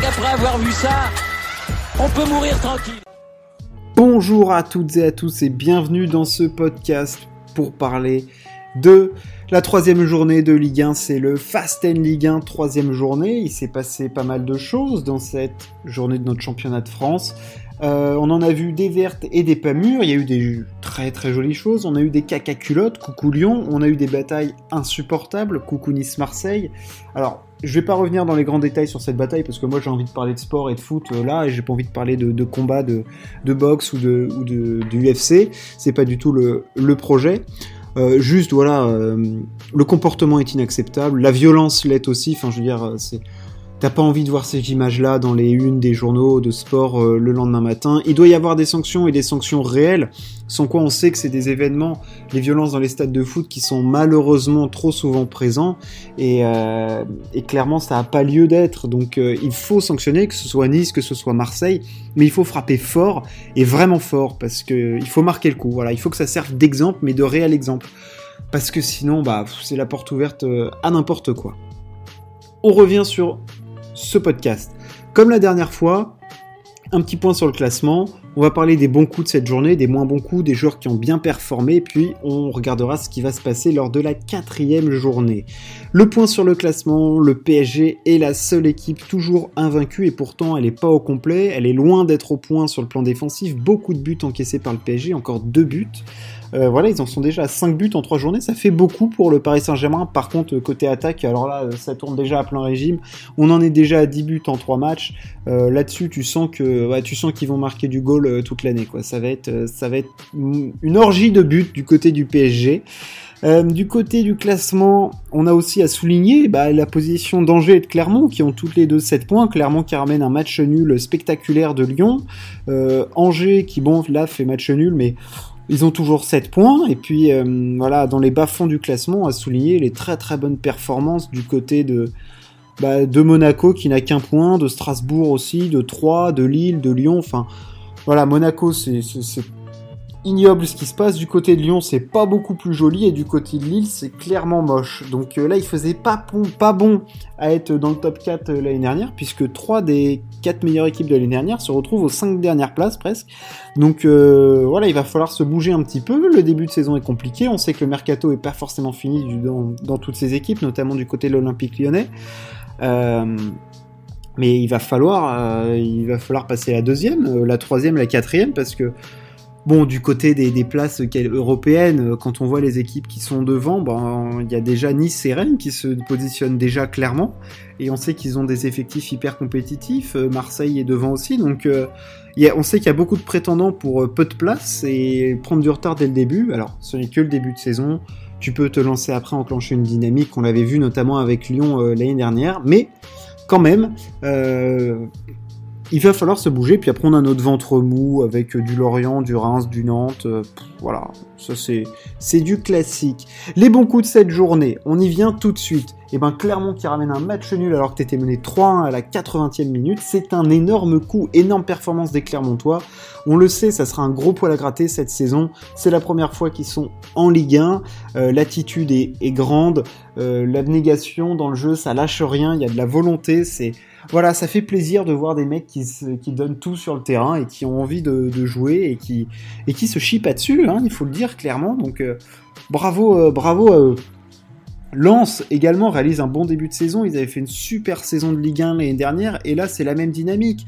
qu'après avoir vu ça, on peut mourir tranquille. Bonjour à toutes et à tous et bienvenue dans ce podcast pour parler de la troisième journée de Ligue 1. C'est le Fast End Ligue 1, troisième journée. Il s'est passé pas mal de choses dans cette journée de notre championnat de France. Euh, on en a vu des vertes et des pas mûres. Il y a eu des très très jolies choses. On a eu des caca culottes, coucou Lyon. On a eu des batailles insupportables, coucou Nice Marseille. Alors, je vais pas revenir dans les grands détails sur cette bataille parce que moi j'ai envie de parler de sport et de foot euh, là et j'ai pas envie de parler de, de combat, de, boxe ou de, ou de, UFC. C'est pas du tout le, projet. Euh, juste voilà, le comportement est inacceptable, la violence l'est aussi. Enfin, je veux dire, c'est T'as pas envie de voir ces images-là dans les unes des journaux de sport euh, le lendemain matin. Il doit y avoir des sanctions et des sanctions réelles, sans quoi on sait que c'est des événements, les violences dans les stades de foot qui sont malheureusement trop souvent présents et, euh, clairement ça n'a pas lieu d'être. Donc euh, il faut sanctionner, que ce soit Nice, que ce soit Marseille, mais il faut frapper fort et vraiment fort parce que il faut marquer le coup. Voilà, il faut que ça serve d'exemple, mais de réel exemple, parce que sinon bah c'est la porte ouverte à n'importe quoi. On revient sur ce podcast. Comme la dernière fois, un petit point sur le classement. On va parler des bons coups de cette journée, des moins bons coups, des joueurs qui ont bien performé, puis on regardera ce qui va se passer lors de la quatrième journée. Le point sur le classement, le PSG est la seule équipe toujours invaincue et pourtant elle n'est pas au complet, elle est loin d'être au point sur le plan défensif, beaucoup de buts encaissés par le PSG, encore deux buts. Euh, voilà, ils en sont déjà à 5 buts en 3 journées, ça fait beaucoup pour le Paris Saint-Germain. Par contre, côté attaque, alors là, ça tourne déjà à plein régime. On en est déjà à 10 buts en 3 matchs. Euh, là-dessus, tu sens tu sens qu'ils vont marquer du goal euh, toute l'année, quoi. Ça va être, ça va être une orgie de buts du côté du PSG. du côté du classement, on a aussi à souligner bah, la position d'Angers et de Clermont qui ont toutes les deux 7 points. Clermont qui ramène un match nul spectaculaire de Lyon. Angers qui, bon, là, fait match nul, mais ils ont toujours 7 points, et puis euh, voilà, dans les bas-fonds du classement, à souligner les très très bonnes performances du côté de, bah, de Monaco qui n'a qu'un point, de Strasbourg aussi, de Troyes, de Lille, de Lyon, enfin voilà, Monaco c'est ignoble ce qui se passe. Du côté de Lyon, c'est pas beaucoup plus joli, et du côté de Lille, c'est clairement moche. Donc euh, là, il faisait pas bon, pas bon à être dans le top 4 euh, l'année dernière, puisque 3 des 4 meilleures équipes de l'année dernière se retrouvent aux 5 dernières places presque. Donc euh, voilà, il va falloir se bouger un petit peu. Le début de saison est compliqué. On sait que le mercato est pas forcément fini dans, dans toutes ces équipes, notamment du côté de l'Olympique lyonnais. mais il va falloir, il va falloir passer la deuxième, la troisième, la quatrième, parce que Bon, du côté des, places européennes, euh, quand on voit les équipes qui sont devant, ben, il y a déjà Nice et Rennes qui se positionnent déjà clairement. Et on sait qu'ils ont des effectifs hyper compétitifs. Euh, Marseille est devant aussi. Donc, euh, on sait qu'il y a beaucoup de prétendants pour peu de places et prendre du retard dès le début. Alors, ce n'est que le début de saison. Tu peux te lancer après, enclencher une dynamique. On l'avait vu notamment avec Lyon l'année dernière. Mais, quand même, il va falloir se bouger, puis après on a notre ventre mou avec du Lorient, du Reims, du Nantes, euh, voilà, ça c'est, c'est du classique. Les bons coups de cette journée, on y vient tout de suite. Et eh ben Clermont qui ramène un match nul alors que t'étais mené 3-1 à la 80e minute, c'est un énorme coup, énorme performance des Clermontois. On le sait, ça sera un gros poil à gratter cette saison. C'est la première fois qu'ils sont en Ligue 1. Euh, l'attitude est, grande, euh, l'abnégation dans le jeu, ça lâche rien, il y a de la volonté, c'est voilà, ça fait plaisir de voir des mecs qui, donnent tout sur le terrain et qui ont envie de, jouer et qui, se chient pas dessus, hein, il faut le dire clairement. Donc euh, bravo, euh, bravo à eux. Lens également réalise un bon début de saison. Ils avaient fait une super saison de Ligue 1 l'année dernière et là c'est la même dynamique.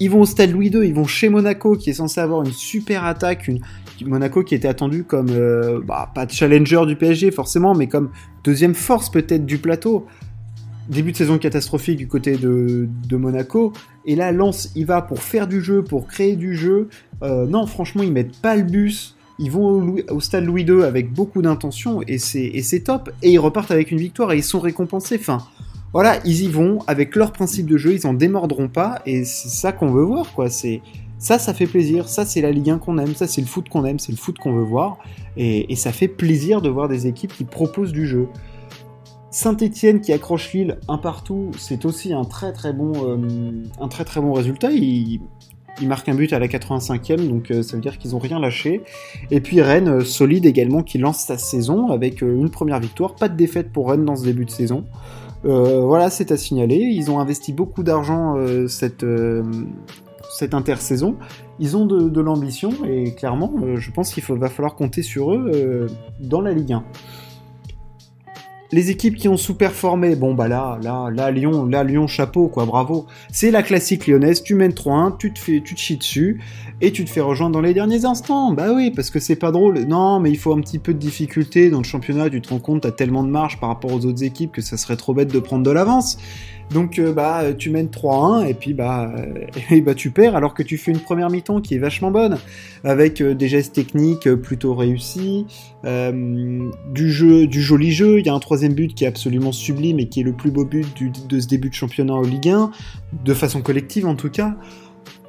Ils vont au Stade Louis II, ils vont chez Monaco qui est censé avoir une super attaque, une, Monaco qui était attendu comme euh, bah, pas challenger du PSG forcément, mais comme deuxième force peut-être du plateau début de saison catastrophique du côté de, Monaco. Et là, Lens, il va pour faire du jeu, pour créer du jeu. Euh, non, franchement, ils mettent pas le bus. Ils vont au, stade Louis II avec beaucoup d'intention et c'est top. Et ils repartent avec une victoire et ils sont récompensés. Enfin, voilà, ils y vont avec leur principe de jeu, ils en démordront pas et c'est ça qu'on veut voir, quoi. C'est ça, ça fait plaisir. Ça, c'est la Ligue 1 qu'on aime. Ça, c'est le foot qu'on aime. C'est le foot qu'on veut voir. Et, et ça fait plaisir de voir des équipes qui proposent du jeu. Saint-Etienne qui accroche Lille un partout, c'est aussi un très très bon, euh, résultat. Il, marque un but à la 85e, donc euh, ça veut dire qu'ils n'ont rien lâché. Et puis Rennes, euh, solide également, qui lance sa saison avec une première victoire. Pas de défaite pour Rennes dans ce début de saison. voilà, c'est à signaler. Ils ont investi beaucoup d'argent cette, cette intersaison. Ils ont de, l'ambition et clairement, je pense qu'il va falloir compter sur eux dans la Ligue 1 les équipes qui ont sous-performé, bon bah là, là, là, Lyon, là, Lyon, chapeau, quoi, bravo. C'est la classique lyonnaise, tu mènes 3-1, tu te fais, tu te chies dessus, et tu te fais rejoindre dans les derniers instants. Bah oui, parce que c'est pas drôle. Non, mais il faut un petit peu de difficulté dans le championnat, tu te rends compte, t'as tellement de marge par rapport aux autres équipes que ça serait trop bête de prendre de l'avance. Donc euh, bah tu mènes 3-1 et puis bah, et bah tu perds alors que tu fais une première mi-temps qui est vachement bonne avec euh, des gestes techniques euh, plutôt réussis, du jeu, du joli jeu. Il y a un troisième but qui est absolument sublime et qui est le plus beau but de ce début de championnat en Ligue 1, de façon collective en tout cas.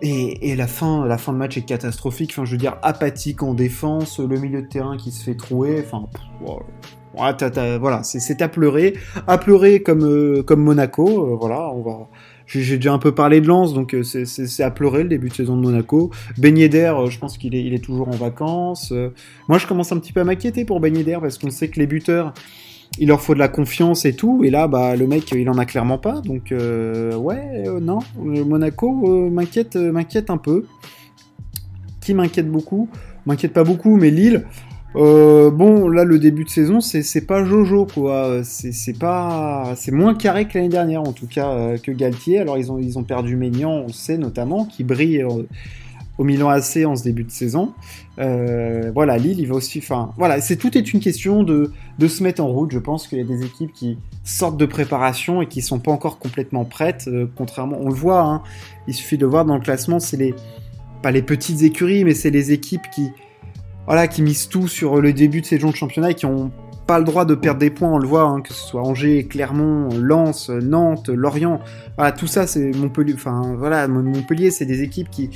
Et, la fin, la de match est catastrophique. Enfin, je veux dire, apathique en défense, le milieu de terrain qui se fait trouer. Enfin, voilà, c'est à pleurer, à pleurer comme euh, comme Monaco. Euh, voilà, on va. J'ai déjà un peu parlé de Lens, donc euh, c'est à pleurer le début de saison de Monaco. Ben d'air, je pense qu'il est, il est toujours en vacances. moi, je commence un petit peu à m'inquiéter pour Ben d'air parce qu'on sait que les buteurs, il leur faut de la confiance et tout. Et là, bah, le mec, il en a clairement pas. Donc, ouais, non, Monaco m'inquiète, m'inquiète un peu. Qui m'inquiète beaucoup? M'inquiète pas beaucoup, mais Lille. Euh, bon, là, le début de saison, c'est pas Jojo, quoi. C'est pas, c'est moins carré que l'année dernière, en tout cas, euh, que Galtier. Alors, ils ont, ils ont perdu Ménian, on le sait notamment, qui brille euh, au Milan AC en ce début de saison. voilà, Lille, il va aussi. Enfin, voilà, c'est tout est une question de, de se mettre en route. Je pense qu'il y a des équipes qui sortent de préparation et qui sont pas encore complètement prêtes. contrairement, on le voit. Hein, il suffit de voir dans le classement, c'est les pas les petites écuries, mais c'est les équipes qui voilà, qui misent tout sur le début de saison de championnat et qui ont pas le droit de perdre des points, on le voit, hein, que ce soit Angers, Clermont, Lens, Nantes, Lorient, voilà, tout ça c'est Montpellier, enfin voilà, Montpellier c'est des équipes qui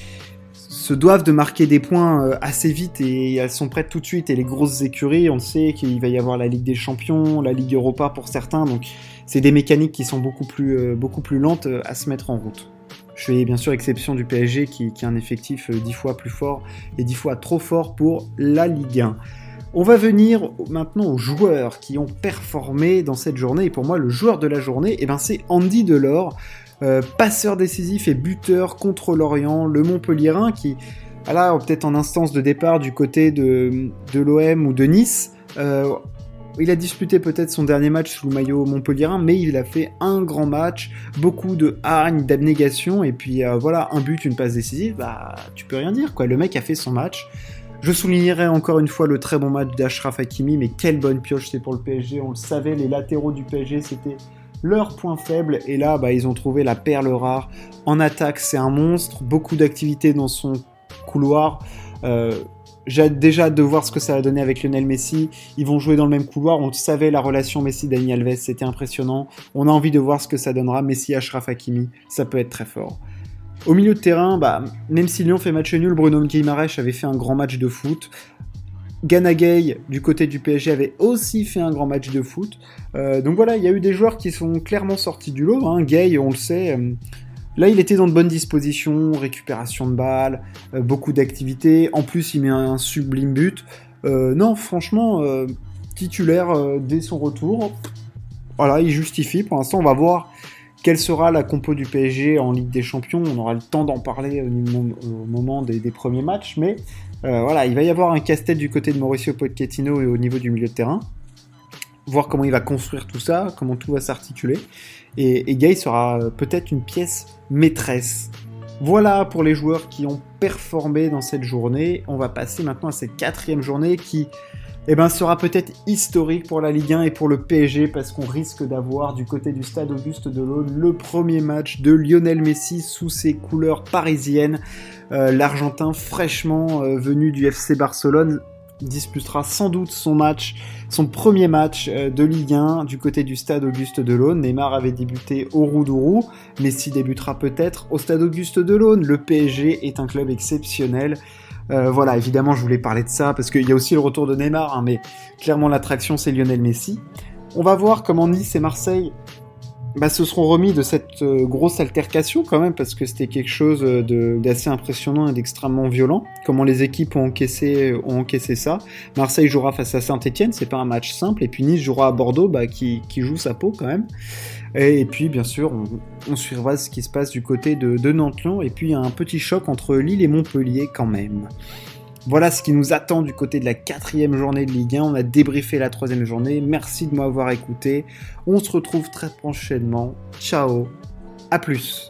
se doivent de marquer des points euh, assez vite et elles sont prêtes tout de suite. Et les grosses écuries, on sait qu'il va y avoir la Ligue des Champions, la Ligue Europa pour certains, donc c'est des mécaniques qui sont beaucoup plus, euh, beaucoup plus lentes euh, à se mettre en route. Je fais bien sûr exception du PSG qui, a un effectif euh, dix fois plus fort et dix fois trop fort pour la Ligue 1. On va venir maintenant aux joueurs qui ont performé dans cette journée. Et pour moi, le joueur de la journée, eh ben, c'est Andy Delors, euh, passeur décisif et buteur contre l'Orient, le Montpellierin, qui, là, peut-être en instance de départ du côté de, de l'OM ou de Nice. Euh, il a disputé peut-être son dernier match sous le maillot montpellierin, mais il a fait un grand match, beaucoup de hargne, d'abnégation, et puis euh, voilà, un but, une passe décisive, bah tu peux rien dire quoi. Le mec a fait son match. Je soulignerai encore une fois le très bon match d'Ashraf Hakimi, mais quelle bonne pioche c'est pour le PSG. On le savait, les latéraux du PSG c'était leur point faible, et là bah, ils ont trouvé la perle rare. En attaque, c'est un monstre, beaucoup d'activité dans son couloir. Euh, j'ai déjà de voir ce que ça va donner avec Lionel Messi. Ils vont jouer dans le même couloir. On savait la relation Messi-Dani Alves, c'était impressionnant. On a envie de voir ce que ça donnera. Messi-Ashraf Hakimi, ça peut être très fort. Au milieu de terrain, bah, même si Lyon fait match nul, Bruno Guimaraes avait fait un grand match de foot. Gana Gay, du côté du PSG, avait aussi fait un grand match de foot. Euh, donc voilà, il y a eu des joueurs qui sont clairement sortis du lot. Hein. Gay, on le sait, euh, Là, il était dans de bonnes dispositions, récupération de balles, euh, beaucoup d'activités. En plus, il met un, sublime but. Euh, non, franchement, euh, titulaire dès son retour. Voilà, il justifie. Pour l'instant, on va voir quelle sera la compo du PSG en Ligue des Champions. On aura le temps d'en parler au, moment des, premiers matchs. Mais voilà, il va y avoir un casse-tête du côté de Mauricio Pochettino et au niveau du milieu de terrain. Voir comment il va construire tout ça, comment tout va s'articuler. Et, et sera peut-être une pièce maîtresse. Voilà pour les joueurs qui ont performé dans cette journée. On va passer maintenant à cette quatrième journée qui eh ben, sera peut-être historique pour la Ligue 1 et pour le PSG parce qu'on risque d'avoir du côté du stade Auguste de l'Aune le premier match de Lionel Messi sous ses couleurs parisiennes. Euh, L'Argentin fraîchement euh, venu du FC Barcelone disputera sans doute son match, son premier match euh, de Ligue 1 du côté du stade Auguste Delaune. Neymar avait débuté au Roudourou, Messi débutera peut-être au stade Auguste Delaune. Le PSG est un club exceptionnel. Euh, voilà, évidemment, je voulais parler de ça parce qu'il y a aussi le retour de Neymar, hein, mais clairement l'attraction c'est Lionel Messi. On va voir comment Nice et Marseille bah, se seront remis de cette euh, grosse altercation quand même, parce que c'était quelque chose d'assez impressionnant et d'extrêmement violent. Comment les équipes ont encaissé, encaissé ça. Marseille jouera face à Saint-Etienne, c'est pas un match simple, et puis Nice jouera à Bordeaux, bah, qui, joue sa peau quand même. Et, puis, bien sûr, on, suivra ce qui se passe du côté de, de et puis il y a un petit choc entre Lille et Montpellier quand même. Voilà ce qui nous attend du côté de la quatrième journée de Ligue 1. On a débriefé la troisième journée. Merci de m'avoir écouté. On se retrouve très prochainement. Ciao. À plus.